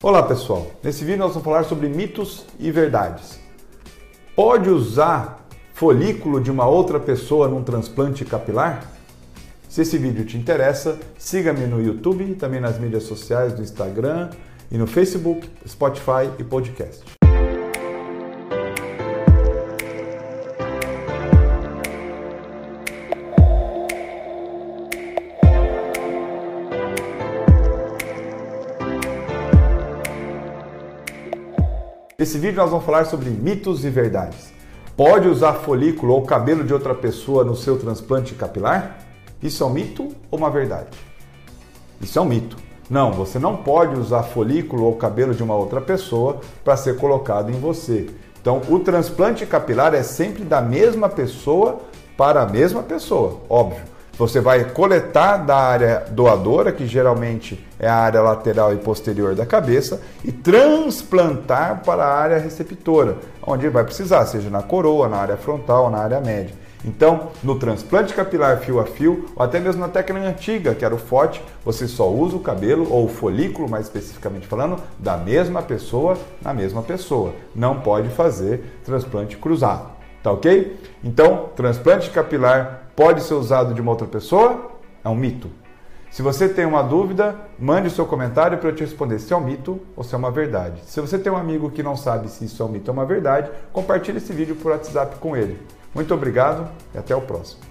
Olá pessoal, nesse vídeo nós vamos falar sobre mitos e verdades. Pode usar folículo de uma outra pessoa num transplante capilar? Se esse vídeo te interessa, siga-me no YouTube também nas mídias sociais do Instagram e no Facebook, Spotify e podcast. Nesse vídeo nós vamos falar sobre mitos e verdades. Pode usar folículo ou cabelo de outra pessoa no seu transplante capilar? Isso é um mito ou uma verdade? Isso é um mito. Não, você não pode usar folículo ou cabelo de uma outra pessoa para ser colocado em você. Então, o transplante capilar é sempre da mesma pessoa para a mesma pessoa, óbvio. Você vai coletar da área doadora, que geralmente é a área lateral e posterior da cabeça, e transplantar para a área receptora, onde vai precisar, seja na coroa, na área frontal, na área média. Então, no transplante capilar fio a fio, ou até mesmo na técnica antiga, que era o FOT, você só usa o cabelo, ou o folículo, mais especificamente falando, da mesma pessoa na mesma pessoa. Não pode fazer transplante cruzado. Tá ok? Então, transplante capilar pode ser usado de uma outra pessoa? É um mito. Se você tem uma dúvida, mande o seu comentário para eu te responder se é um mito ou se é uma verdade. Se você tem um amigo que não sabe se isso é um mito ou uma verdade, compartilhe esse vídeo por WhatsApp com ele. Muito obrigado e até o próximo.